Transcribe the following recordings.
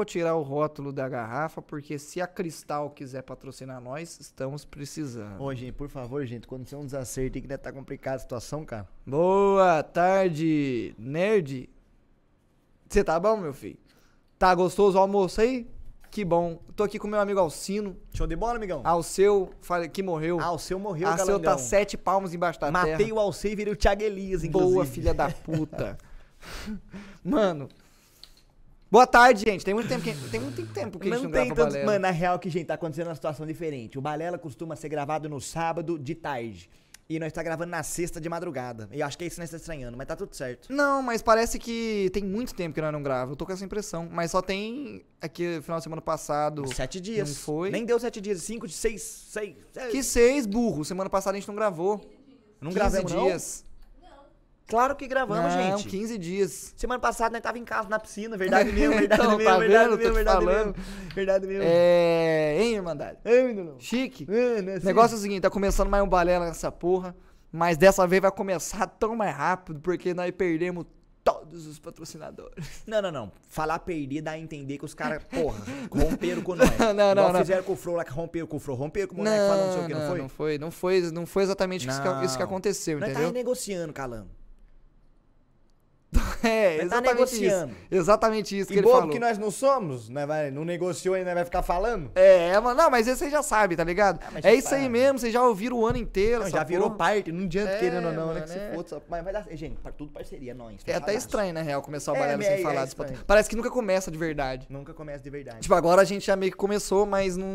Vou tirar o rótulo da garrafa, porque se a Cristal quiser patrocinar nós, estamos precisando. Ô, gente, por favor, gente, quando você é um desacerto aí que deve tá complicada a situação, cara. Boa tarde, nerd. Você tá bom, meu filho? Tá gostoso o almoço aí? Que bom. Tô aqui com meu amigo Alcino. Show de bola, amigão? Alceu, que morreu. O seu morreu, Alceu galangão. tá sete palmos embaixo da terra. Matei o Alceu e virei o Thiago Elias, inclusive. Boa, filha da puta. Mano. Boa tarde, gente. Tem muito tempo que, tem muito tempo que a gente Não não tem grava tanto. Mano, na real que, gente, tá acontecendo uma situação diferente. O Balela costuma ser gravado no sábado de tarde. E nós tá gravando na sexta de madrugada. E acho que é isso que nós tá estranhando, mas tá tudo certo. Não, mas parece que tem muito tempo que nós não gravamos. Eu tô com essa impressão. Mas só tem aqui final de semana passado. Sete dias. Não foi? Nem deu sete dias. Cinco de seis. Seis. seis. Que seis, burro. Semana passada a gente não gravou. Não 15 gravamos, não? Claro que gravamos, não, gente. 15 dias. Semana passada nós tava em casa na piscina. Verdade mesmo, verdade Então, mesmo, tá verdade vendo? Mesmo, verdade falando. mesmo. Verdade mesmo. É. Hein, Irmandade? É, menino. Chique. É, né, assim? negócio é o seguinte, tá começando mais um balela nessa porra, mas dessa vez vai começar tão mais rápido, porque nós perdemos todos os patrocinadores. Não, não, não. Falar perder dá a entender que os caras, porra, romperam com nós. Não, não, Igual não. fizeram com o Flo lá que romperam com o Flo. Romperam com o moleque falando não sei o que, não, foi? não foi, não foi, não foi exatamente isso que, isso que Não. aconteceu, Nós tá entendeu? renegociando, Calando. É, tá exatamente isso. negociando. Exatamente isso que ele falou. que nós não somos, né, vai, não negociou e nós vai ficar falando? É, mano, não, mas esse aí já sabe, tá ligado? Ah, mas é isso aí mesmo, vocês já ouviram o ano inteiro. Não, já virou porra. parte, não adianta É, querendo ou não, né? mano, Que se é. foda, mas vai dar. Gente, par- tudo parceria, nós. É até estranho, na real, começar o É, balela é, sem é falar patro- Parece que nunca começa de verdade. Nunca começa de verdade. Tipo, agora a gente já meio que começou, mas não.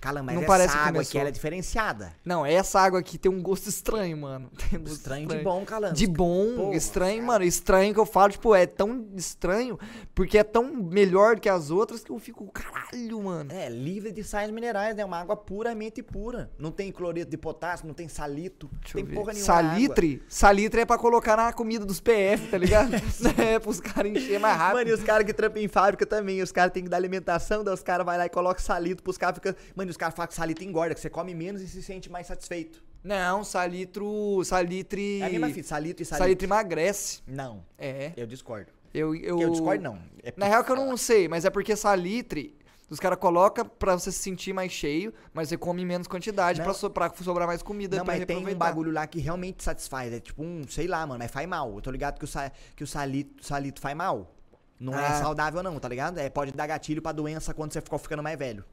Calando, mas não essa parece água aqui ela é diferenciada. Não, essa água aqui tem um gosto estranho, mano. Tem um gosto Estranho de bom, Calando. De bom, Porra, estranho, cara. mano. Estranho que eu falo, tipo, é tão estranho, porque é tão melhor que as outras que eu fico, caralho, mano. É, livre de sais minerais, né? Uma água puramente pura. Não tem cloreto de potássio, não tem salito, Deixa tem eu ver. porra nenhuma. Salitre? Salitre é pra colocar na comida dos PF, tá ligado? é, pros caras encher mais rápido. Mano, e os caras que trampam em fábrica também, os caras têm que dar alimentação, daí os caras vão lá e colocam salito pros caras, fica... Mano, os caras falam que salito engorda, que você come menos e se sente mais satisfeito. Não, salitro. Salitre. É a mesma fita, salito e salito. Salitre emagrece. Não, É. eu discordo. Eu, eu, Eu discordo não. É Na real que eu não sei, mas é porque salitre. Os caras colocam pra você se sentir mais cheio, mas você come menos quantidade Não. pra, so, pra sobrar mais comida Não, mas tem um bagulho lá que realmente satisfaz. É tipo um, sei lá, mano, mas faz mal. Eu tô ligado que o, sa- que o salito, salito faz mal. Não é Ah. saudável, não, tá ligado? É, pode dar gatilho pra doença quando você ficou ficando mais velho.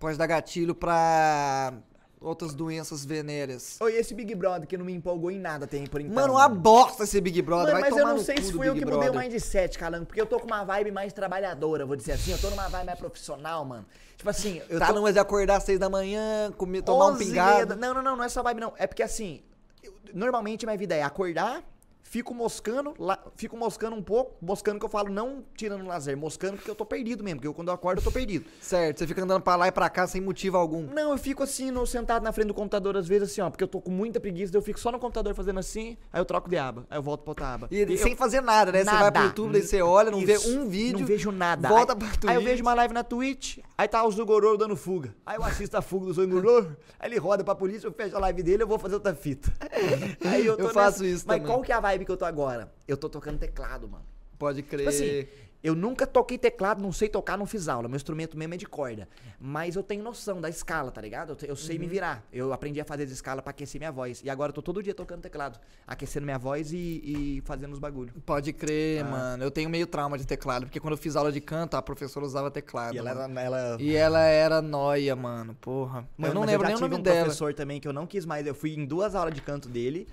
Pode dar gatilho pra outras doenças venéreas. Oi, esse Big Brother que não me empolgou em nada tem por enquanto. Mano, uma bosta esse Big Brother. Mano, mas eu não sei se fui eu que mudei o Brother. mindset, Calango, porque eu tô com uma vibe mais trabalhadora, vou dizer assim. Eu tô numa vibe mais profissional, mano. Tipo assim, eu Tá tô... numa de acordar às seis da manhã, comer, tomar um 11 pingado. Não, não, não, não é só vibe, não. É porque assim, eu- normalmente minha vida é acordar, fico moscando, lá, fico moscando um pouco, moscando que eu falo, não tirando lazer, moscando porque eu tô perdido mesmo, porque eu, quando eu acordo eu tô perdido. Certo, você fica andando pra lá e pra cá sem motivo algum. Não, eu fico assim, no, sentado na frente do computador, às vezes assim, ó, porque eu tô com muita preguiça, eu fico só no computador fazendo assim, aí eu troco de aba, aí eu volto pra outra aba. E, eu- sem fazer nada, né? Você vai pro Nada. YouTube, daí você olha, não Isso. vê um vídeo. Não vejo nada. Volta aí, pra Aí eu Twitch. vejo uma live na Twitch, aí tá o Zugororo dando fuga. Aí eu assisto a fuga do Zugororo, aí ele roda pra polícia, eu fecho a live dele, eu vou fazer outra fita. Aí eu tô Eu faço nessa- isso Mas também. qual que é a vibe que eu tô agora? Eu tô tocando teclado, mano. Pode crer. Tipo assim, eu nunca toquei teclado, não sei tocar, não fiz aula. Meu instrumento mesmo é de corda. Mas eu tenho noção da escala, tá ligado? Eu, eu sei Uhum. me virar. Eu aprendi a fazer as escalas pra aquecer minha voz. E agora eu tô todo dia tocando teclado, aquecendo minha voz e, e fazendo os bagulhos. Pode crer, Ah. mano. Eu tenho meio trauma de teclado, porque quando eu fiz aula de canto, a professora usava teclado. E ela mano. era. Ela... E ela era noia, mano. Porra. Mano, eu não lembro já nem o nome um dela. professor também que eu não quis mais. Eu fui em duas aulas de canto dele.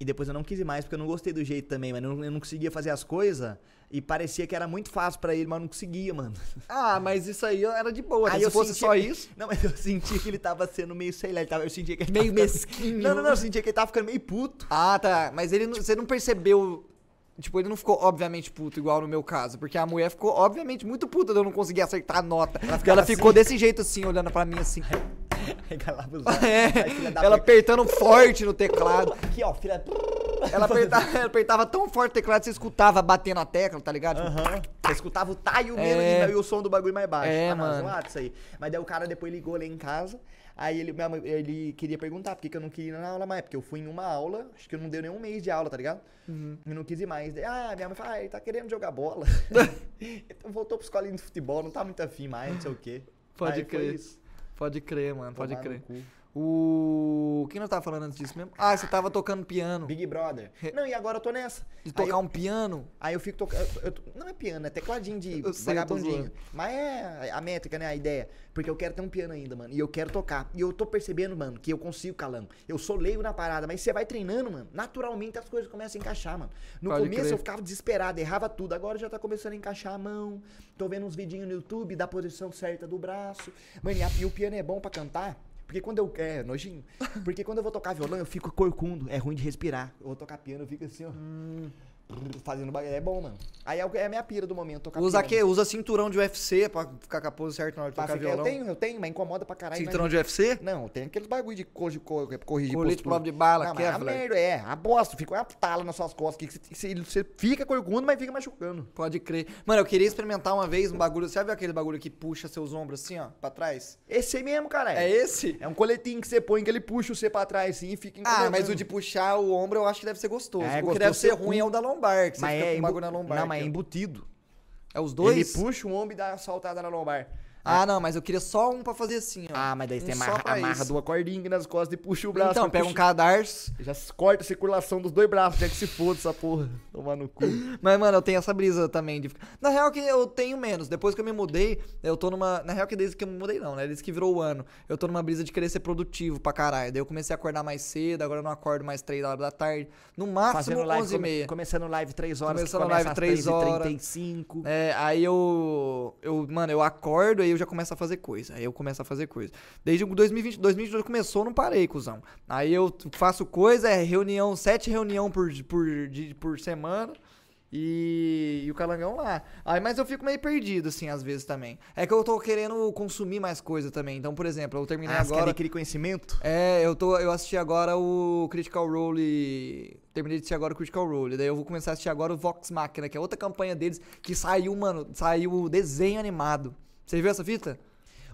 E depois eu não quis mais porque eu não gostei do jeito também, mas eu não, eu não conseguia fazer as coisas. E parecia que era muito fácil pra ele, mas eu não conseguia, mano. Ah, mas isso aí era de boa. Aí Se eu fosse sentia- só isso. Não, mas eu sentia que ele tava sendo meio, sei lá, ele tava, eu sentia que ele Meio ficando- mesquinho. Não, não, não, eu sentia que ele tava ficando meio puto. Ah, tá. Mas ele, não- você não percebeu. Tipo, ele não ficou obviamente puto, igual no meu caso. Porque a mulher ficou, obviamente, muito puta de eu não conseguir acertar a nota. Ela, ela ficou assim. desse jeito assim, olhando pra mim assim. Regalava os olhos. É, ela apertando forte no teclado. Aqui, ó, filha. Ela apertava, ela apertava tão forte o teclado que você escutava batendo a tecla, tá ligado? Tipo, Aham. Você escutava o taio É. mesmo e o som do bagulho mais baixo. É, Tá mano. zoado isso aí. Mas daí o cara depois ligou lá em casa. Aí ele, minha ele queria perguntar por que, que eu não queria ir na aula mais, porque eu fui em uma aula, acho que eu não deu nenhum mês de aula, tá ligado? Uhum. E não quis ir mais. Daí, Ah, minha mãe fala, ah, ele tá querendo jogar bola. então voltou pro escolinho de futebol, não tá muito afim mais, não sei o quê. Pode Aí foi crer. isso. Pode crer, mano, pode Tomar crer. O. O que nós tava falando antes disso mesmo? Ah, você tava tocando piano. Big Brother. Não, e agora eu tô nessa. De tocar eu- um piano. Aí eu fico tocando. tô- Não é piano, é tecladinho de Eu sei, vagabundinho. zoando. Mas é a métrica, né? A ideia. Porque eu quero ter um piano ainda, mano. E eu quero tocar. E eu tô percebendo, mano, que eu consigo, calão. Eu sou leigo na parada, mas você vai treinando, mano. Naturalmente as coisas começam a encaixar, mano. No Pode começo crer. eu ficava desesperado, errava tudo. Agora já tá começando a encaixar a mão. Tô vendo uns vidinhos no YouTube da posição certa do braço. Mano, e, e o piano é bom pra cantar. Porque quando eu. É, nojinho. Porque quando eu vou tocar violão, eu fico corcundo. É ruim de respirar. Eu vou tocar piano, eu fico assim, ó. Fazendo bagulho. É bom, mano. Aí é o- é a minha pira do momento, tocar Usa piano. quê? Usa cinturão de UFC pra ficar com a pose certa na hora de tocar ficar- eu violão. tenho, eu tenho, mas incomoda pra caralho. Cinturão mas- de UFC? Não, tem aqueles bagulho de co- de co- corrigir Colete prova de bala, Não, mas a Kevlar. merda é, a bosta, fica uma tala nas suas costas, que você, você fica corcundo, mas fica machucando. Pode crer. Mano, eu queria experimentar uma vez um bagulho. Você viu aquele bagulho que puxa seus ombros assim, ó, pra trás? Esse aí mesmo, cara. É esse? É um coletinho que você põe, que ele puxa você pra trás assim e fica Ah, mas o de puxar o ombro eu acho que deve ser gostoso. É, o que deve ser ruim é o da lombar, que você Mas fica é, com o bagulho na lombar. Não, mas é embutido. É os dois? Ele puxa o ombro e dá uma soltada na lombar. Ah, não, mas eu queria só um pra fazer assim, ó. Ah, mas daí Um você amarra, amarra duas cordinhas nas costas e puxa o braço. Então, pega um puxa- cadarço. Já corta a circulação dos dois braços, já que se foda essa porra. Tomar no cu. Mas, mano, eu tenho essa brisa também de ficar. Na real que eu tenho menos. Depois que eu me mudei, eu tô numa. Na real que desde que eu me mudei, não, né? Desde que virou o ano. Eu tô numa brisa de querer ser produtivo pra caralho. Daí eu comecei a acordar mais cedo, agora eu não acordo mais 3 horas da tarde. No máximo, Fazendo live, 11 e come- meia. começando live 3 horas, Começando live às três horas. 3h35. É, aí eu, eu, mano, eu acordo aí eu já começo a fazer coisa. Aí eu começo a fazer coisa. Desde o 2020, 2022 começou, eu não parei, cuzão. Aí eu faço coisa, é reunião, sete reunião por, por, de- por semana. E, e o calangão lá. Aí, mas eu fico meio perdido, assim, às vezes também. É que eu tô querendo consumir mais coisa também. Então, por exemplo, eu terminei Ah, você agora. adquirir conhecimento? É, eu, tô, eu assisti agora o Critical Role. Terminei de assistir agora o Critical Role. Daí eu vou começar a assistir agora o Vox Machina, que é outra campanha deles que saiu, mano, saiu o desenho animado. Você viu essa fita?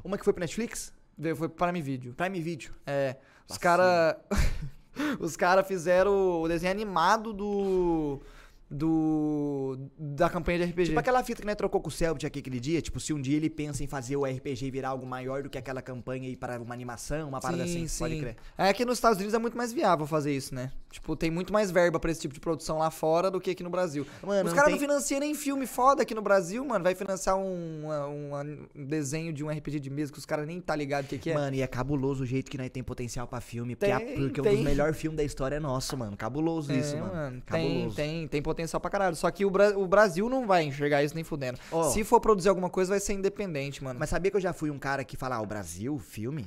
Uma que foi pro Netflix? Foi para Prime Video. Prime Video. É. Os Nossa. cara. os cara fizeram o desenho animado do. Do. Da campanha de RPG. Tipo aquela fita que né, trocou com o Selbit aqui aquele dia. Tipo, se um dia ele pensa em fazer o RPG virar algo maior do que aquela campanha e para uma animação, uma parada assim. Pode crer. É que nos Estados Unidos é muito mais viável fazer isso, né? Tipo, tem muito mais verba pra esse tipo de produção lá fora do que aqui no Brasil. Mano, Os caras tem- não financiam nem filme foda aqui no Brasil, mano. Vai financiar um, um, um desenho de um RPG de mesa que os caras nem tá ligado o que, que é. Mano, e é cabuloso o jeito que nós tem potencial pra filme. Porque, a- Tem, porque tem. dos melhores filmes da história é nosso, mano. Cabuloso É, isso, mano. Tem, Cabuloso. tem, tem potencial pra caralho. Só que o, Bra- o Brasil não vai enxergar isso nem fudendo. Ó. Se for produzir alguma coisa, vai ser independente, mano. Mas sabia que eu já fui um cara que fala, ah, o Brasil, filme?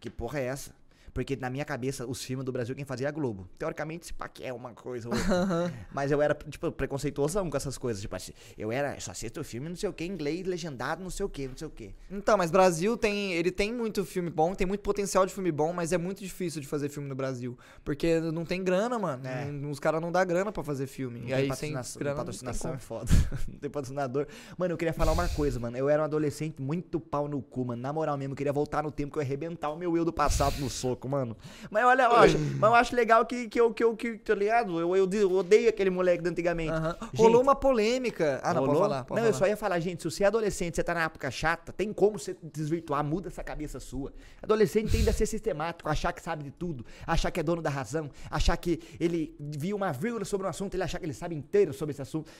Que porra é essa? Porque na minha cabeça, os filmes do Brasil quem fazia é a Globo. Teoricamente, esse pá que é uma coisa ou outra. Mas eu era, tipo, preconceituosão com essas coisas. Tipo assim, eu era, só assisto filme, não sei o que, inglês, legendado, não sei o que, não sei o que. Então, mas Brasil tem. Ele tem muito filme bom, tem muito potencial de filme bom, mas é muito difícil de fazer filme no Brasil. Porque não tem grana, mano. É. Os caras não dão grana pra fazer filme. Não e aí sem patrocinação, grana. patrocinação é foda. não tem patrocinador. Mano, eu queria falar uma coisa, mano. Eu era um adolescente muito pau no cu, mano. Na moral mesmo, eu queria voltar no tempo que eu ia arrebentar o meu eu do passado no soco, mano. Mas olha, eu acho, mas eu acho legal que, que eu, que eu, que, tá ligado? Eu, eu, eu odeio aquele moleque de antigamente. Gente, Rolou uma polêmica. Ah, não, Rolou? pode falar. Pode não, eu falar. só ia falar, gente, se você é adolescente, você tá na época chata, tem como você desvirtuar, muda essa cabeça sua. Adolescente tende a ser sistemático, achar que sabe de tudo, achar que é dono da razão, achar que ele viu uma vírgula sobre um assunto, ele achar que ele sabe inteiro sobre esse assunto.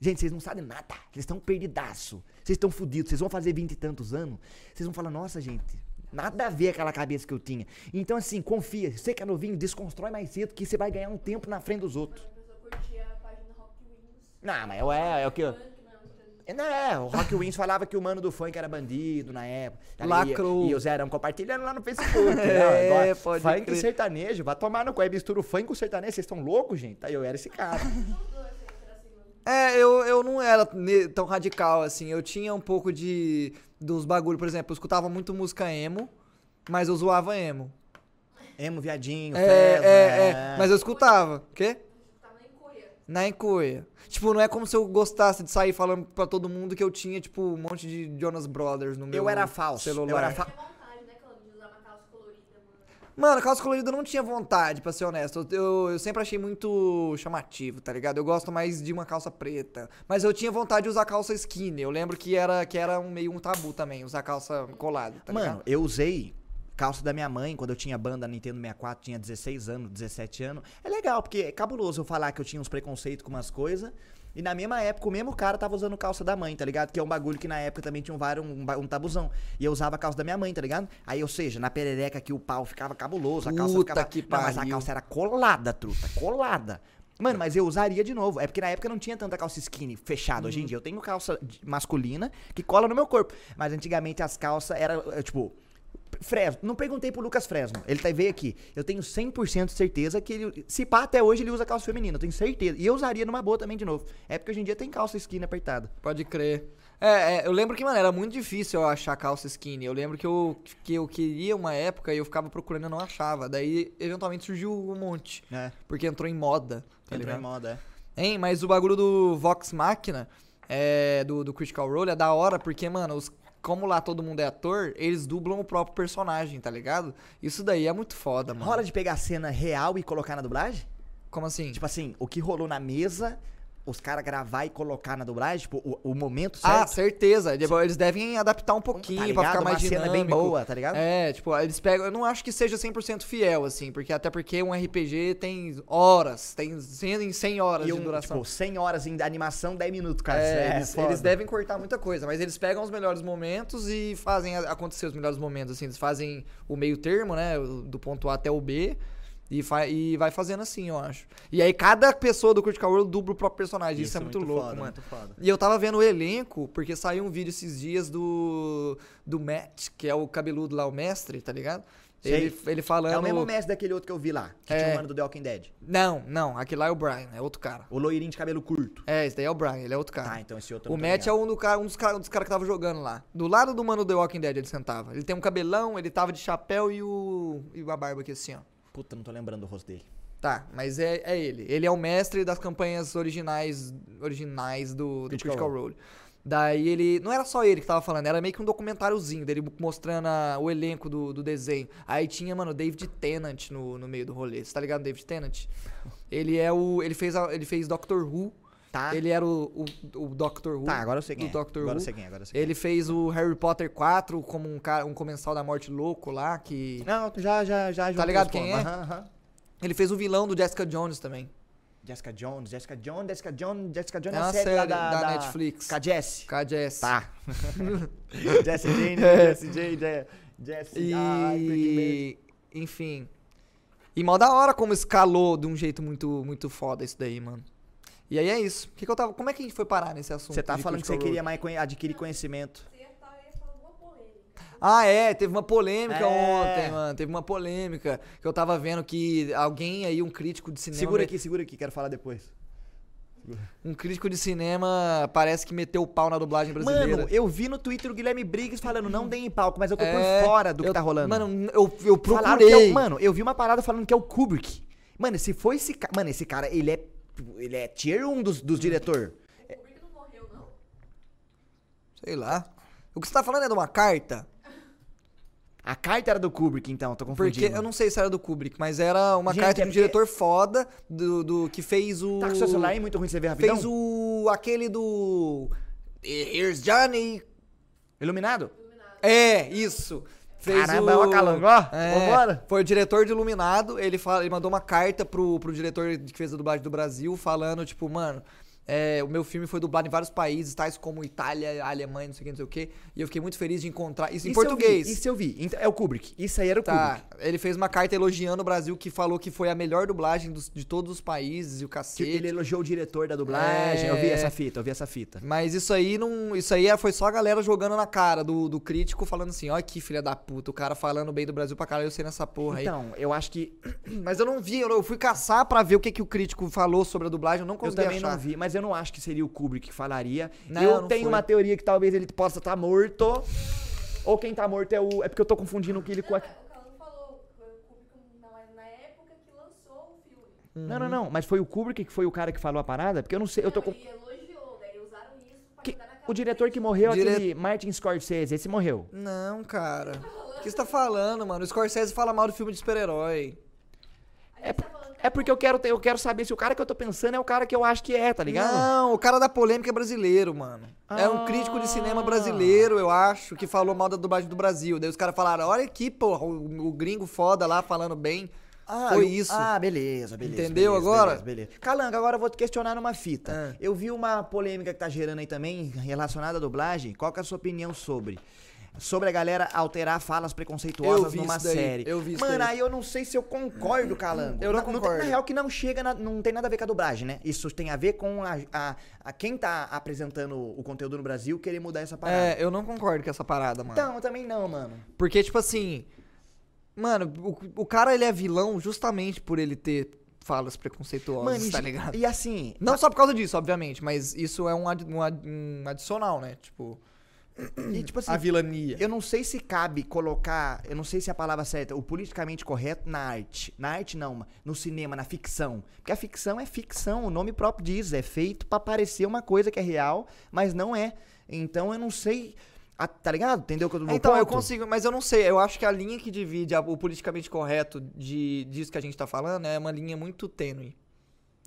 Gente, vocês não sabem nada. Vocês estão perdidaço. Vocês estão fodidos. Vocês vão fazer vinte e tantos anos. Vocês vão falar, nossa, gente, nada a ver aquela cabeça que eu tinha. Então, assim, confia. Você que é novinho, desconstrói mais cedo que você vai ganhar um tempo na frente dos outros. A pessoa curtia a página Rock Wings. Não, mas é, é o que não, É, Não, é, o Rock Wins falava que o mano do funk era bandido na época. tá? Lacrou. E, e o Zerão compartilhando lá no Facebook. né? É, Agora, pode funk crer. e sertanejo, vai tomar no cu. Aí mistura o funk com o sertanejo, vocês estão loucos, gente? Aí eu era esse cara. É, eu, eu não era tão radical assim. Eu tinha um pouco de. Dos bagulho, por exemplo, eu escutava muito música emo, mas eu zoava emo. Emo, viadinho, É, é, é. né? Mas eu escutava. O quê? Na encoia. Tipo, não é como se eu gostasse de sair falando pra todo mundo que eu tinha, tipo, um monte de Jonas Brothers no meu Eu era falso. celular. Eu era fa- Tinha vontade, né, Cláudio, de usar uma calça Mano, calça colorida eu não tinha vontade, pra ser honesto. Eu, eu, eu sempre achei muito chamativo, tá ligado? Eu gosto mais de uma calça preta. Mas eu tinha vontade de usar calça skinny. Eu lembro que era, que era um, meio um tabu também, usar calça colada, tá Mano, ligado? eu usei calça da minha mãe quando eu tinha banda Nintendo 64, tinha 16 anos, 17 anos. É legal, porque é cabuloso eu falar que eu tinha uns preconceitos com umas coisas. E na mesma época, o mesmo cara tava usando calça da mãe, tá ligado? Que é um bagulho que na época também tinha um, vários- um, um tabuzão. E eu usava a calça da minha mãe, tá ligado? Aí, ou seja, na perereca aqui o pau ficava cabuloso, a calça Puta ficava... que Não, mas a pariu. calça era colada, truta, colada. Mano, mas eu usaria de novo. É porque na época não tinha tanta calça skinny fechada. Uhum. Hoje em dia eu tenho calça masculina que cola no meu corpo. Mas antigamente as calças eram, eh, tipo, Fresno. Não perguntei pro Lucas Fresno. Ele tá, veio aqui. Eu tenho 100% de certeza que ele. Se pá, até hoje ele usa calça feminina. Eu tenho certeza. E eu usaria numa boa também de novo. É porque hoje em dia tem calça skinny apertada. Pode crer. É, é, eu lembro que, mano, era muito difícil eu achar calça skinny. Eu lembro que eu, que eu queria uma época e eu ficava procurando e não achava. Daí, eventualmente, surgiu um monte. né? Porque entrou em moda, tá Entrou em ligado? moda, é. Hein, mas o bagulho do Vox Machina, é, do, do Critical Role, é da hora, porque, mano, os, como lá todo mundo é ator, eles dublam o próprio personagem, tá ligado? Isso daí é muito foda, mano. Rola de pegar a cena real e colocar na dublagem? Como assim? Tipo assim, o que rolou na mesa, os caras gravar e colocar na dublagem, tipo, o, o momento ah, certo. certeza. Tipo, Eles devem adaptar um pouquinho tá pra ficar mais Uma cena dinâmico. bem boa, tá ligado? É, tipo, eles pegam. Eu não acho que seja 100% fiel, assim, porque até porque um RPG tem horas, tem 100, 100 horas E de um, duração. tipo, 100 horas em animação, 10 minutos, cara. É, É, eles, eles devem cortar muita coisa, mas eles pegam os melhores momentos e fazem acontecer os melhores momentos, assim, eles fazem o meio termo, né, do ponto A até o B, e, fa- e vai fazendo assim, eu acho. E aí cada pessoa do Critical Role dubla o próprio personagem, isso, é muito, louco, foda, mano. Muito foda. E eu tava vendo o elenco, porque saiu um vídeo esses dias do do Matt, que é o cabeludo lá, o mestre, tá ligado? Sei. Ele, ele falando... É o mesmo mestre daquele outro que eu vi lá, que É. tinha o mano do The Walking Dead. Não, não, aquele lá é o Brian, é outro cara. O loirinho de cabelo curto. É, esse daí é o Brian, ele é outro cara. Tá, então esse outro O Matt é um, do cara, um dos caras cara que tava jogando lá. Do lado do mano do The Walking Dead ele sentava. Ele tem um cabelão, ele tava de chapéu e o. e a barba aqui assim, ó. Puta, não tô lembrando o rosto dele. Tá, mas é, é ele. Ele é o mestre das campanhas originais originais do, do Critical Critical, Role. Daí ele. Não era só ele que tava falando, era meio que um documentáriozinho dele mostrando a- o elenco do, do desenho. Aí tinha, mano, o David Tennant no, no meio do rolê. Você tá ligado, David Tennant? Ele é o. Ele fez, a- ele fez Doctor Who. Tá. Ele era o, o, o Doctor Who. Tá, agora eu sei quem do é. Doctor agora Who. eu sei quem é, agora eu sei quem Ele fez o Harry Potter 4 como um, cara, um comensal da morte louco lá, que... é. Não, já, já, já. juntei ligado quem pontos. é? Aham, aham. Ele fez o vilão do Jessica Jones também. Jessica Jones, Jessica Jones, Jessica Jones, Jessica Jones É é uma a série, série da, da da Netflix. Com a Jessie. Com a Jess. Tá. Jessie Jane, É. Jessie Jane, Je- Jessie. Ai. E... Enfim. E mó da hora como escalou de um jeito muito, muito foda isso daí, mano. E aí é isso. Que que eu tava... Como é que a gente foi parar nesse assunto? Você tá falando que você queria mais conhe- adquirir conhecimento. Você tá. Ah, é, teve uma polêmica É. ontem, mano. Teve uma polêmica que eu tava vendo que alguém aí, um crítico de cinema. Segura aqui, segura aqui, quero falar depois. Um crítico de cinema parece que meteu o pau na dublagem brasileira. Mano, eu vi no Twitter o Guilherme Briggs falando, não deem palco, mas eu tô É, por fora do que eu- tá rolando. Mano, eu, eu Falaram que é procurei. o- mano, eu vi uma parada falando que é o Kubrick. Mano, se foi esse cara. Mano, esse cara, ele é. Ele é tier 1 dos, dos diretor. O Kubrick não morreu, não? Sei lá. O que você tá falando é de uma carta? A carta era do Kubrick, então, tô confundindo. Porque eu não sei se era do Kubrick, mas era uma Gente, carta é de um porque- diretor foda do, do que fez o. Tá com seu celular aí muito ruim você ver rapidão? Fez o. aquele do. Here's Johnny. Iluminado? É, isso. Fez Caramba, o... ó, Calango, ó. É, Vambora. Foi o diretor de Iluminado, ele, fala, ele mandou uma carta pro, pro diretor que fez a dublagem do Brasil, falando, tipo, mano, é, o meu filme foi dublado em vários países, tais como Itália, Alemanha, não sei o que, não sei o que, e eu fiquei muito feliz de encontrar isso em Isso eu vi, português. Isso eu vi. Então, é o Kubrick. Isso aí era o Tá, Kubrick. ele fez uma carta elogiando o Brasil, que falou que foi a melhor dublagem dos- de todos os países e o cacete. ele elogiou o diretor da dublagem. Eu vi É. essa fita, eu vi essa fita. Mas isso aí não. Isso aí foi só a galera jogando na cara do, do crítico, falando assim, ó que filha da puta, o cara falando bem do Brasil pra caralho, eu sei nessa porra aí. Então, eu acho que. Mas eu não vi, eu eu fui caçar pra ver o que, que o crítico falou sobre a dublagem, eu não Eu consegui também achar. não vi, mas eu não acho que seria o Kubrick que falaria. Não, eu não tenho foi. uma teoria que talvez ele possa estar morto. Ou quem tá morto é o. É porque eu tô confundindo o que ele com a. é, o Calango falou, foi o Kubrick na, na época que lançou o filme. Não, não, não. Mas foi o Kubrick que foi o cara que falou a parada? Porque eu não sei. Eu tô com. Ele elogiou, daí usaram isso pra Que- o diretor que morreu, Dire- aquele Martin Scorsese, esse morreu. Não, cara. O que você tá falando, mano? O Scorsese fala mal do filme de super-herói. A É porque eu quero, ter- eu quero saber se o cara que eu tô pensando é o cara que eu acho que é, tá ligado? Não, o cara da polêmica é brasileiro, mano. É um Ah. crítico de cinema brasileiro, eu acho, que falou mal da dublagem do Brasil. Daí os caras falaram, olha aqui, porra, o, o gringo foda lá falando bem. Foi eu- isso. Ah, beleza, beleza. Entendeu beleza, agora? Beleza, beleza. Calanga, agora eu vou te questionar numa fita. Ah. Eu vi uma polêmica que tá gerando aí também relacionada à dublagem. Qual que é a sua opinião sobre? Sobre a galera alterar falas preconceituosas numa série. eu vi Mano, aí eu não sei se eu concordo, Calango. Eu não tem- concordo. na real que não chega, na- não tem nada a ver com a dublagem, né? Isso tem a ver com a, a- a quem tá apresentando o conteúdo no Brasil querer mudar essa parada. É, eu não concordo com essa parada, mano. Então, eu também não, mano. Porque, tipo assim. Mano, o, o cara ele é vilão justamente por ele ter falas preconceituosas, Mano, tá ligado? e assim, Não só por causa disso, obviamente, mas isso é um, ad- um ad- um adicional, né? Tipo, e, tipo assim, a vilania. Eu não sei se cabe colocar, eu não sei se a palavra certa, o politicamente correto na arte. Na arte não, no cinema, na ficção. Porque a ficção é ficção, o nome próprio diz, é feito pra parecer uma coisa que é real, mas não é. Então eu não sei, a- tá ligado? Entendeu o que eu tô Então, eu consigo, mas eu não sei, eu acho que a linha que divide a- o politicamente correto de, disso que a gente tá falando é uma linha muito tênue.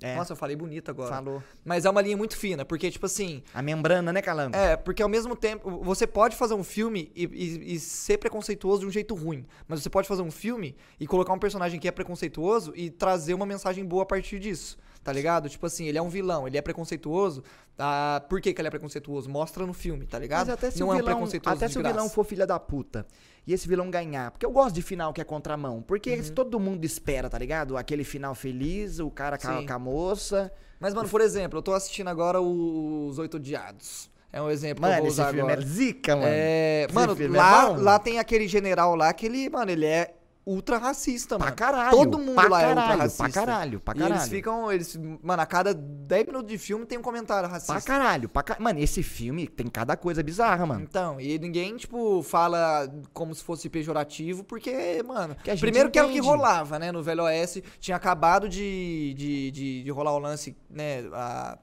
É, Nossa, eu falei bonito agora. falou. Mas é uma linha muito fina, porque, tipo assim, A membrana, né, Calango? É, porque ao mesmo tempo, você pode fazer um filme e, e- e ser preconceituoso de um jeito ruim. Mas você pode fazer um filme e colocar um personagem que é preconceituoso e trazer uma mensagem boa a partir disso. Tá ligado? Tipo assim, ele é um vilão, ele é preconceituoso. Ah, por que, que ele é preconceituoso? Mostra no filme, tá ligado? Mas até se Não o é um vilão, preconceituoso até se o vilão graça. for filha da puta e esse vilão ganhar, porque eu gosto de final que é contramão, porque Uhum. todo mundo espera, tá ligado? Aquele final feliz, o cara com a, Sim. com a moça. Mas, mano, por exemplo, eu tô assistindo agora Os Oito Odiados. É um exemplo que eu Mano, vou esse usar filme agora. é zica, mano. É, Esse mano, é lá, bom. lá tem aquele general lá que ele, mano, ele é ultra racista, Pra mano. caralho. Todo mundo lá é ultra caralho, racista. Pra caralho, pra E caralho. eles ficam, eles, mano, a cada 10 minutos de filme tem um comentário racista. Pra caralho, pra ca... Mano, esse filme tem cada coisa bizarra, mano. Então, e ninguém, tipo, fala como se fosse pejorativo, porque, mano, Que primeiro que era o que entende. rolava, né, no Velho Oeste, tinha acabado de, de, de, de rolar o lance, né, a,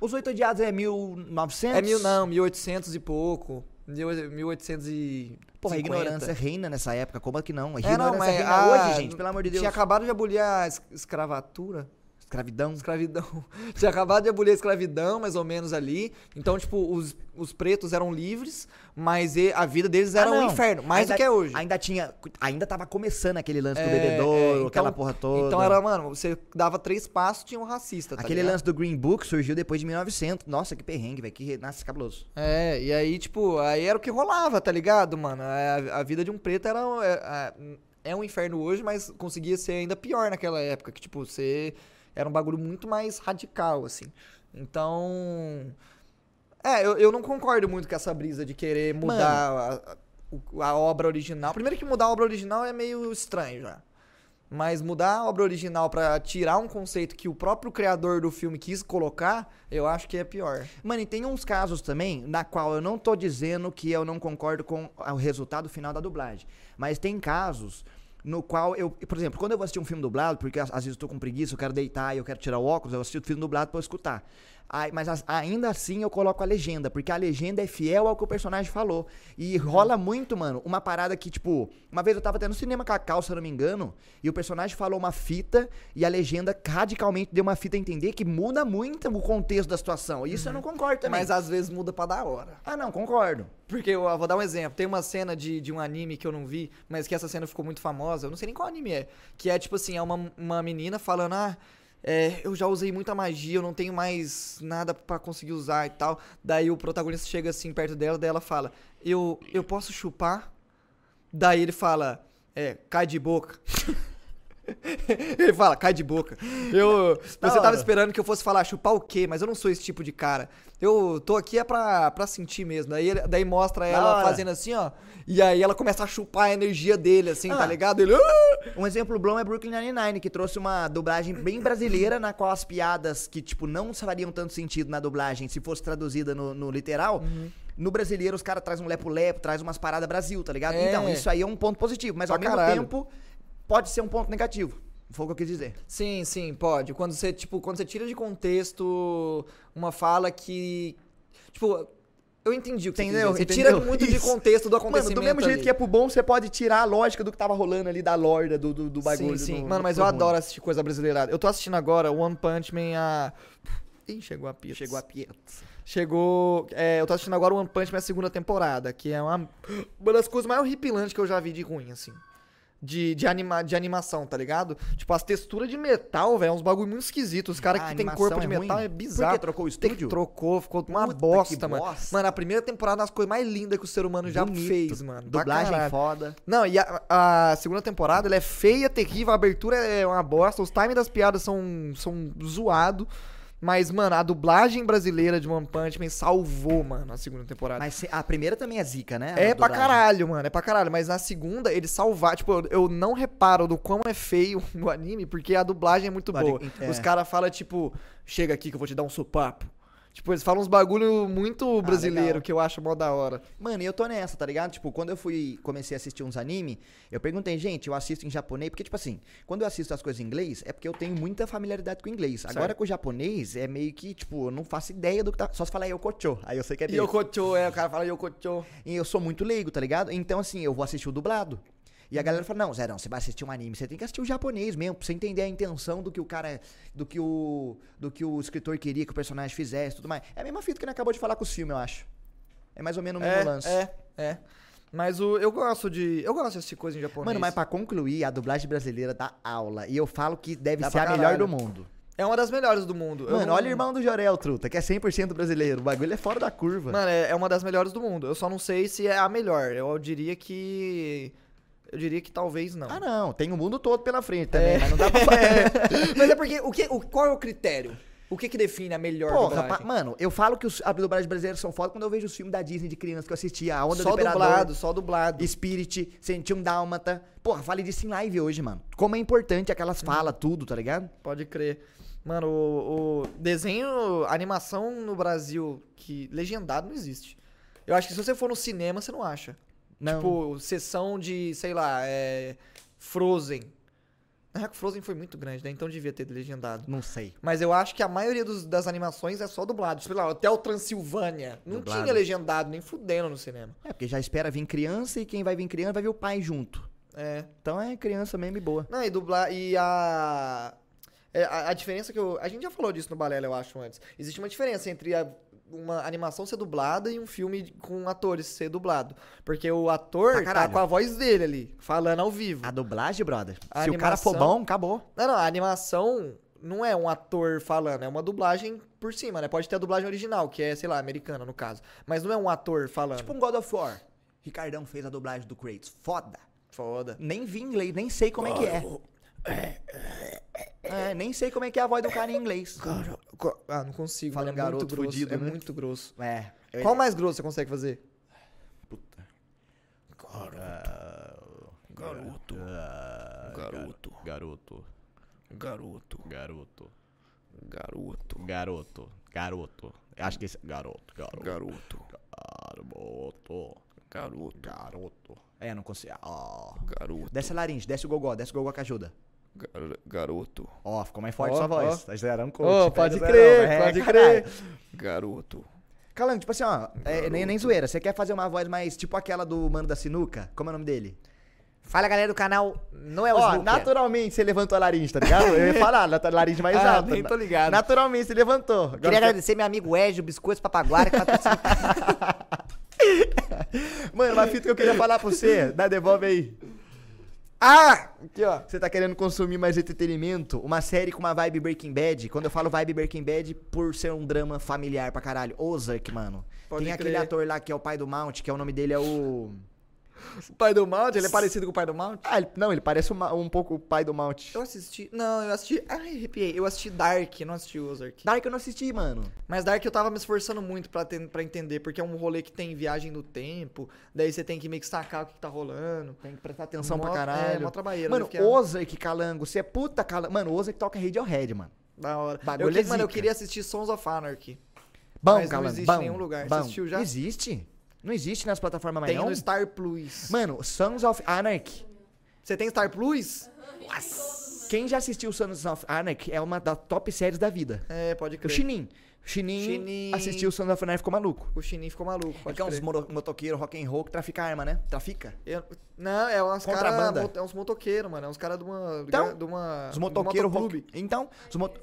Os Oito Odiados é 1900? é mil, não, 1800 e pouco, 1800 e... Porra, a 50. ignorância reina nessa época, como é que não? A É, não, ignorância mas reina a- hoje, gente, pelo amor de Deus. Tinha acabado de abolir a es- escravatura. Escravidão. Escravidão. Tinha acabado de abolir a escravidão, mais ou menos ali. Então, tipo, os, os pretos eram livres, mas e- a vida deles era Ah, um inferno, mais Ainda- do que é hoje. Ainda tinha. Ainda tava começando aquele lance do É, bebedouro, é, então- aquela porra toda. Então era, mano, você dava três passos, tinha um racista, tá Aquele ligado? lance do Green Book surgiu depois de 1900. Nossa, que perrengue, velho. Que nasce cabuloso. É, e aí, tipo, aí era o que rolava, tá ligado, mano? A, a vida de um preto era. É, é um inferno hoje, mas conseguia ser ainda pior naquela época, que, tipo, você. Era um bagulho muito mais radical, assim. Então. É, eu, eu não concordo muito com essa brisa de querer mudar a, a- a obra original. Primeiro que mudar a obra original é meio estranho já. Mas mudar a obra original pra tirar um conceito que o próprio criador do filme quis colocar, eu acho que é pior. Mano, e tem uns casos também na qual eu não tô dizendo que eu não concordo com o resultado final da dublagem. Mas tem casos no qual eu, por exemplo, quando eu vou assistir um filme dublado, porque às vezes eu tô com preguiça, eu quero deitar e eu quero tirar o óculos, eu assisto o filme dublado eu escutar. Mas as- ainda assim eu coloco a legenda, porque a legenda é fiel ao que o personagem falou. E rola muito, mano, uma parada que, tipo, uma vez eu tava tendo cinema Cacau, se eu não me engano, e o personagem falou uma fita e a legenda radicalmente deu uma fita a entender que muda muito o contexto da situação. E isso eu não concordo também. Mas às vezes muda pra da hora. Ah, não, concordo. Porque eu vou dar um exemplo. Tem uma cena de, de um anime que eu não vi, mas que essa cena ficou muito famosa. Eu não sei nem qual anime é. Que é tipo assim, é uma, uma menina falando, ah. É, eu já usei muita magia, eu não tenho mais nada pra conseguir usar e tal. Daí o protagonista chega assim perto dela, daí ela fala: Eu, eu posso chupar? Daí ele fala: É, cai de boca. ele fala, cai de boca. Eu, Da você tava esperando que eu fosse falar chupar o quê? Mas eu não sou esse tipo de cara. Eu tô aqui é pra, pra sentir mesmo. Daí, daí mostra ela fazendo assim, ó. E aí ela começa a chupar a energia dele, assim, tá Ah. ligado? Ele. "Ah!" Um exemplo bom é Brooklyn Nine-Nine, que trouxe uma dublagem bem brasileira, na qual as piadas que, tipo, não fariam tanto sentido na dublagem se fosse traduzida no, no literal, Uhum. no brasileiro os caras trazem um lepo-lepo, traz umas paradas Brasil, tá ligado? É. Então, isso aí é um ponto positivo, mas Pra ao mesmo caralho. tempo pode ser um ponto negativo. Foi o que eu quis dizer. Sim, sim, pode. Quando você, tipo, quando você tira de contexto uma fala que. Tipo, Eu entendi o que Entendeu? você. Você Entendeu? tira muito de Isso. contexto do Mano, acontecimento do mesmo jeito ali. que é pro bom, você pode tirar a lógica do que tava rolando ali da lorda, do, do, do bagulho. Sim, sim. do- Mano, mas eu ruim. adoro assistir coisa brasileira. Eu tô assistindo agora One Punch Man a... Ih, chegou a pizza. Chegou a Pietz. Chegou. é, eu tô assistindo agora One Punch Man a segunda temporada, que é uma, uma das coisas mais horripilantes que eu já vi de ruim, assim. De, de, anima, de animação, tá ligado? Tipo, as texturas de metal, velho, é uns bagulho muito esquisitos. Os caras A que tem corpo de é metal ruim? é Por bizarro. que trocou o estúdio? Trocou, ficou uma Puta, bosta, mano. bosta. Mano, a primeira temporada é uma das coisas mais lindas que o ser humano já Bonito. fez, mano. Dublagem foda. Não, e a, a segunda temporada ela é feia, terrível, a abertura é uma bosta, os timings das piadas são, são zoados. Mas, mano, a dublagem brasileira de One Punch Man salvou, mano, a segunda temporada. Mas a primeira também é zica, né? é pra caralho, mano, é pra caralho. Mas na segunda, eles salvaram. Tipo, eu, eu não reparo do quão é feio o anime, porque a dublagem é muito boa. é. Os caras falam, tipo, chega aqui que eu vou te dar um sopapo. Tipo, eles falam uns bagulho muito brasileiro legal. que eu acho mó da hora. Mano, e eu tô nessa, tá ligado? Tipo, quando eu fui, comecei a assistir uns anime, eu perguntei, gente, eu assisto em japonês, porque, tipo assim, quando eu assisto as coisas em inglês, é porque eu tenho muita familiaridade com o inglês. Agora Certo. com o japonês, é meio que, tipo, eu não faço ideia do que tá. Só se falar Yokocho, aí eu sei que é bem. Yokocho, é, o cara fala Yokocho. E eu sou muito leigo, tá ligado? Então, assim, eu vou assistir o dublado. E a galera fala, não, Zé, não, você vai assistir um anime, você tem que assistir o japonês mesmo, pra você entender a intenção do que o cara, do que o, do que o escritor queria que o personagem fizesse e tudo mais. É a mesma fita que ele acabou de falar com os filmes, eu acho. É mais ou menos o mesmo É, lance. é, é. Mas o, eu gosto de. Eu gosto de assistir coisa em japonês. Mano, mas pra concluir, a dublagem brasileira dá aula. E eu falo que deve Dá ser a melhor do mundo. É uma das melhores do mundo. Mano, não- olha o irmão do Jorel, truta, que é 100% brasileiro. O bagulho é fora da curva. Mano, é, é uma das melhores do mundo. Eu só não sei se é a melhor. Eu diria que. Eu diria que talvez não. Ah, não, tem o mundo todo pela frente também, É. mas não dá pra fazer. Mas é porque. O que, o, qual é o critério? O que que define a melhor Porra, dublagem? pa- mano, eu falo que os, a dublagem brasileira são foda quando eu vejo os filmes da Disney de criança que eu assistia. A Onda Só do Imperador, dublado, só dublado. Spirit, Senti um Dálmata. Porra, falei disso em live hoje, mano. Como é importante aquelas falas, tudo, tá ligado? Pode crer. Mano, o, o desenho, animação no Brasil que legendado não existe. Eu acho que se você for no cinema, você não acha. Não. Tipo, sessão de, sei lá, é, Frozen. Na real, Frozen foi muito grande, né? Então devia ter legendado. Não sei. Mas eu acho que a maioria dos- das animações é só dublado. Sei lá, Hotel Transilvânia. Não Dublado. tinha legendado, nem fudendo no cinema. É, porque já espera vir criança e quem vai vir criança vai ver o pai junto. É. Então é criança mesmo e boa. Não, e dublar. E a. é, a, a diferença que eu. A gente já falou disso no Balela, eu acho, antes. Existe uma diferença entre a- uma animação ser dublada e um filme com atores ser dublado. Porque o ator tá caralho. com a voz dele ali, falando ao vivo. A dublagem, brother. A Se o cara for animação- bom, acabou. Não, não, a animação não é um ator falando, é uma dublagem por cima, né? Pode ter a dublagem original, que é, sei lá, americana no caso. Mas não é um ator falando. Tipo um God of War. Ricardão fez a dublagem do Kratos. Foda. Foda. Nem vi inglês, nem sei como é que é. É, nem sei como é que é a voz do cara em inglês. Cara, ah, não consigo. Fala mano, um é garoto muito grosso. fudido, é né? muito grosso. É. Qual mais grosso você consegue fazer? Puta. Garoto. Garoto. Garoto. Garoto. Garoto. Garoto. Garoto. Garoto. Acho que esse. Garoto. Garoto. Garoto. Garoto. Garoto. Garoto. É, não consigo. Garoto. Desce a laringe, desce o gogó, desce o gogó que ajuda. Gar- Garoto. Ó, ficou mais forte Ó, sua voz. ó. Tá zerando coach. Ô, pode zerão. crer, É, pode caralho. crer. Garoto. Calango, tipo assim, ó, é, nem, nem zoeira. Você quer fazer uma voz mais tipo aquela do mano da sinuca? Como é o nome dele? Fala galera do canal, não é o Ó, Snooker. naturalmente você levantou a laringe, tá ligado? Eu ia falar, na laringe mais Ah, alta. nem tô ligado. Naturalmente você levantou. Agora Queria você- agradecer meu amigo Egio, Biscoitos Papaguara, que patrocina. Mano, uma fita que eu queria falar pra você, dá devolve aí. Ah! Aqui, ó. Você tá querendo consumir mais entretenimento? Uma série com uma vibe Breaking Bad. Quando eu falo vibe Breaking Bad, por ser um drama familiar pra caralho. Ozark, mano. Pode Tem aquele crer. ator lá que é o pai do Mount, que é o nome dele é o. O pai do Mount, ele é parecido com o pai do Mount? Ah, ele- não, ele parece uma- um pouco o pai do Mount. Eu assisti. Não, eu assisti. Ai, arrepiei. Eu assisti Dark, não assisti Ozark. Dark eu não assisti, mano. Mas Dark eu tava me esforçando muito pra, ten- pra entender, porque é um rolê que tem viagem no tempo, daí você tem que meio que sacar o que, que tá rolando. Tem que prestar atenção Mó- pra caralho. é, mó trabalheira, Mano, né? Ozark, calango, você é puta calango. Mano, Ozark toca Radiohead, mano. Da hora. Bagulho eu, que- é mano, eu queria assistir Sons of Anarchy. Bom, Mas não calango, existe bom, em nenhum lugar. Você bom. assistiu já? Existe. Não existe nas plataformas mais Tem não? no Star Plus. Mano, Sons of Anarchy. Você tem Star Plus? Quem já assistiu Sons of Anarchy é uma das top séries da vida. É, pode O crer. Chinin. O Chinin, Chinin. assistiu Sons of Anarchy e ficou maluco. O Chinin ficou maluco. É Pode que é uns motoqueiros rock and roll que trafica arma, né? Trafica? Eu- não, é umas caras. Contrabanda. É uns motoqueiros, mano. É uns caras de uma. Então, de uma. Os motoqueiros rock... Então, os mot...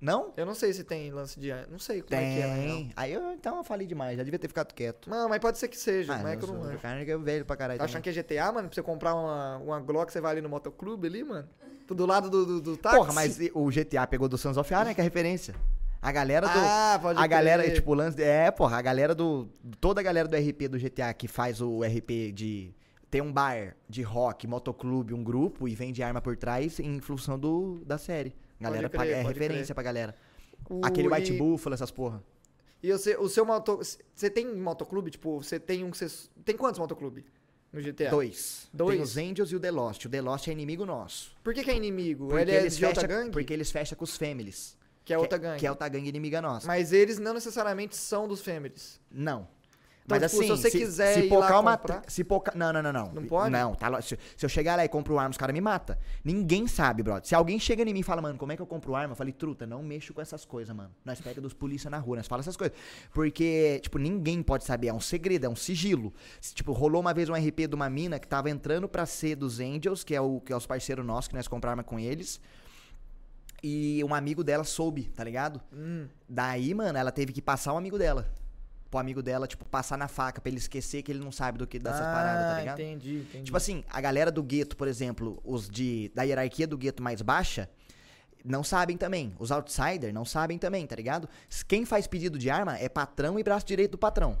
Não? Eu não sei se tem lance de. Não sei como é que é. Tem. Aí eu, então eu falei demais, já devia ter ficado quieto. Não, mas pode ser que seja. Ah, mas é que eu não manjo. É velho pra caralho Tá achando que é GTA, mano? Pra você comprar uma, uma Glock, você vai ali no motoclube ali, mano? Do lado do, do, do táxi? Porra, mas o GTA pegou do Sons of Anarchy, é a referência. A galera do... Ah, pode a galera, tipo, o lance... É, porra, a galera do... Toda a galera do RP do GTA que faz o RP de... Tem um bar de rock, motoclube, um grupo e vende arma por trás em função do, da série. Galera crer, é referência crer. pra galera. O- Aquele White e- Buffalo, essas porra. E você, o seu moto. Você tem motoclube? Tipo, você tem um. Você, tem quantos motoclube no GTA? Dois. Dois? Tem os Angels e o The Lost. O The Lost é inimigo nosso. Por que, que é inimigo? Porque Ele é eles de outra fecham, gangue? Porque eles fecham com os Families. Que é outra gangue. Que é outra gangue inimiga nossa. Mas eles não necessariamente são dos families. Não. Então, Mas tipo, assim, se você quiser se pocar uma, comprar- se pocar, não, não, não, não. Não pode? Não, tá se, se eu chegar lá e compro arma, os caras me matam. Ninguém sabe, brother. Se alguém chega em mim e fala, mano, como é que eu compro arma? Eu falei, truta, não mexo com essas coisas, mano. Nós pega dos polícia na rua, nós fala essas coisas. Porque, tipo, ninguém pode saber, é um segredo, é um sigilo. Se, Tipo, rolou uma vez um RP de uma mina que tava entrando pra ser dos Angels, que é, o, que é os parceiros nossos, que nós compramos arma com eles. E um amigo dela soube, tá ligado? Hum. Daí, mano, ela teve que passar o amigo dela. Pro amigo dela, tipo, passar na faca pra ele esquecer que ele não sabe do que dessas paradas, tá ligado? Ah, entendi, entendi. Tipo assim, a galera do gueto, por exemplo, os de da hierarquia do gueto mais baixa, não sabem também. Os outsiders não sabem também, tá ligado? Quem faz pedido de arma é patrão e braço direito do patrão.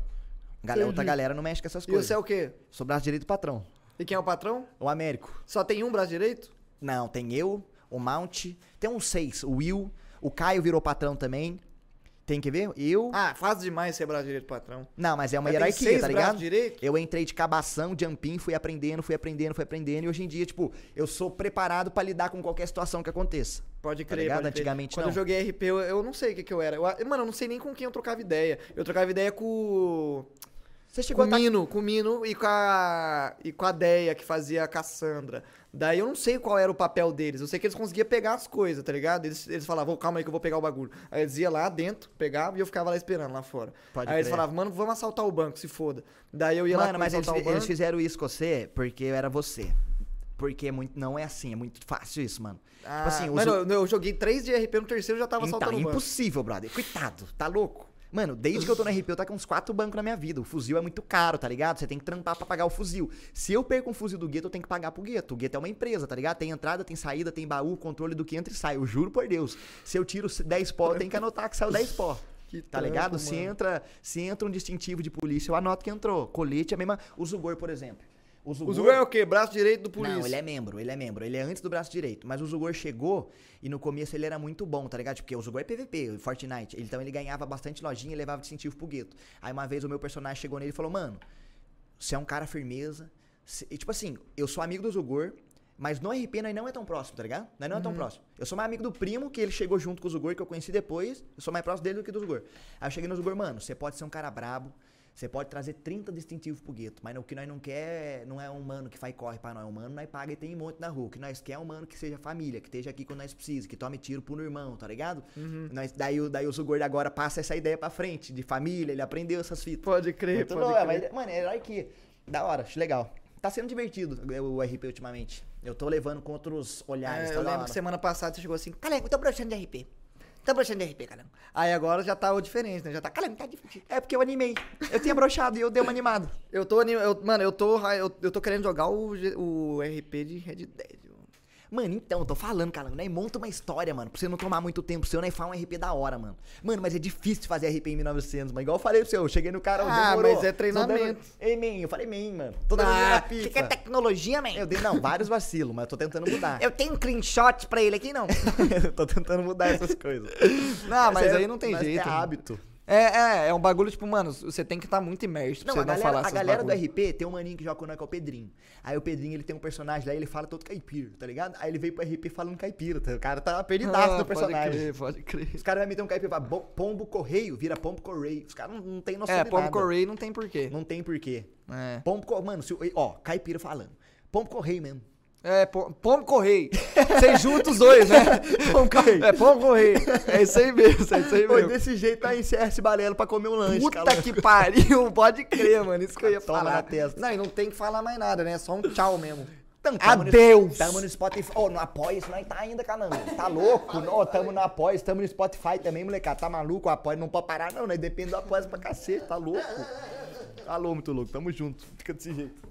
Gal- outra galera não mexe com essas e coisas. você é o quê? Sou braço direito do patrão. E quem é o patrão? O Américo. Só tem um braço direito? Não, tem eu, o Mount, tem uns seis. O Will, o Caio virou patrão também. Tem que ver? Eu. Ah, fácil demais ser braço direito patrão. Não, mas é uma tem hierarquia, tá ligado? direito? Eu entrei de cabação, jumping, fui aprendendo, fui aprendendo, fui aprendendo. E hoje em dia, tipo, eu sou preparado pra lidar com qualquer situação que aconteça. Pode Tá crer, ligado? pode crer. Antigamente Quando não. eu joguei RP, eu, eu não sei o que, que eu era. Eu, mano, eu não sei nem com quem eu trocava ideia. Eu trocava ideia com, Você com chegou o a tá... Mino, com o Mino e com a, e com a Deia, que fazia a Cassandra. Daí eu não sei qual era o papel deles. Eu sei que eles conseguiam pegar as coisas, tá ligado? Eles, eles falavam, "Ô, calma aí que eu vou pegar o bagulho. Aí eles iam lá dentro, pegavam e eu ficava lá esperando, lá fora. Pode aí eles crer. falavam, mano, vamos assaltar o banco, se foda. Daí eu ia lá Mano, mas eles, assaltar o banco. eles fizeram isso com você porque eu era você. Porque é muito, não é assim, é muito fácil isso, mano. Ah, tipo assim, mano, eu, eu joguei três de RP no terceiro já tava Então, assaltando o banco. impossível, brother. Coitado, tá louco? Mano, desde que eu tô no RP, eu tá com uns quatro bancos na minha vida. O fuzil é muito caro, tá ligado? Você tem que trampar pra pagar o fuzil. Se eu perco um fuzil do gueto, eu tenho que pagar pro gueto. O gueto é uma empresa, tá ligado? Tem entrada, tem saída, tem baú, controle do que entra e sai. Eu juro por Deus. Se eu tiro 10 pó, eu tenho que anotar que saiu 10 pó. Que Tá ligado? Se entra, se entra um distintivo de polícia, eu anoto que entrou. Colete é a mesma. O Zugor, por exemplo. O O Zugor é o quê? Braço direito do polícia. não, ele é membro, ele é membro. Ele é antes do braço direito. Mas o Zugor chegou e no começo ele era muito bom, tá ligado? Porque o Zugor é PVP, Fortnite. Então ele ganhava bastante lojinha e levava distintivo pro gueto. Aí uma vez o meu personagem chegou nele e falou: Mano, você é um cara firmeza. Cê- E, tipo assim, eu sou amigo do Zugor, mas no RP nós não é tão próximo, tá ligado? Nós não é tão próximo. Eu sou mais amigo do primo, que ele chegou junto com o Zugor, que eu conheci depois. Eu sou mais próximo dele do que do Zugor. Aí eu cheguei no Zugor, mano, você pode ser um cara brabo. Você pode trazer 30 distintivos pro gueto, mas o que nós não quer não é um mano que faz corre pra nós. Um mano nós paga e tem um monte na rua. O que nós quer é um mano que seja família, que esteja aqui quando nós precisamos, que tome tiro pro irmão, tá ligado? Nós, daí, o- daí o Zugor agora passa essa ideia pra frente, de família, ele aprendeu essas fitas. Pode crer, Muito pode louco, crer. mas, mano, é hierarquia. Da hora, acho legal. Tá sendo divertido o RP ultimamente. Eu tô levando com outros olhares, É, tá eu lembro hora. que semana passada você chegou assim, Calango, tô broxando de RP. Tô broxando de RP, Calango. aí agora já tá o diferente, né? Já tá. Calango, tá difícil. É porque eu animei. Eu tinha brochado e eu dei uma animada. Eu tô eu, Mano, eu tô. Eu, eu tô querendo jogar o, o RP de Red Dead. Mano. Mano, então, eu tô falando, cara, né? Monta uma história, mano, pra você não tomar muito tempo seu, né? Faz um RP da hora, mano. Mano, mas é difícil fazer RP em 1900, mas igual eu falei pro seu, eu cheguei no cara, Ah, demorou. mas é treinamento. dando- Ei, man, eu falei man, mano. Toda Ah, era Você pipa. quer tecnologia, man? Eu dei, não, vários vacilos, mas eu tô tentando mudar. Eu tenho um screenshot pra ele aqui, não. eu tô tentando mudar essas coisas. Não, mas é- aí não tem mas jeito. É mano. hábito. É, é, é um bagulho, tipo, mano, você tem que estar muito imerso pra Não, você a não galera, falar a essas galera do bagulho. RP tem um maninho que joga com que é o Pedrinho. Aí o Pedrinho, ele tem um personagem lá, ele fala todo caipira, tá ligado? Aí ele veio pro RP falando caipira, tá? o cara tá perdidaço Ah, no personagem. Pode crer, pode crer. Os caras vão meter um caipira e falar "Bo- pombo correio, vira pombo correio. Os caras não, não tem noção É, de Pombo nada. Correio não tem porquê. Não tem porquê. É. Pombo correio, mano, se, ó, caipira falando. Pombo correio mesmo. É, pom- pombo correio. Vocês juntam os dois, né? Pombo correio. É, pombo correio. É isso aí mesmo, é isso aí Foi mesmo. desse jeito em CS Balelo pra comer um lanche, Puta que pariu, pode crer, mano. Isso que eu ia Toma falar. na testa. Não, e não tem que falar mais nada, né? Só um tchau mesmo. Então, tamo no- Adeus. Tamo no Spotify. Ô, no Apoia, isso nós tá ainda, cananga. Tá louco? Não, tamo no Apoia, tamo no Spotify também, molecada. Tá maluco? O Apoia não pode parar, não, né? Depende do Apoia pra cacete, tá louco? Alô, muito louco. Tamo junto. Fica desse jeito.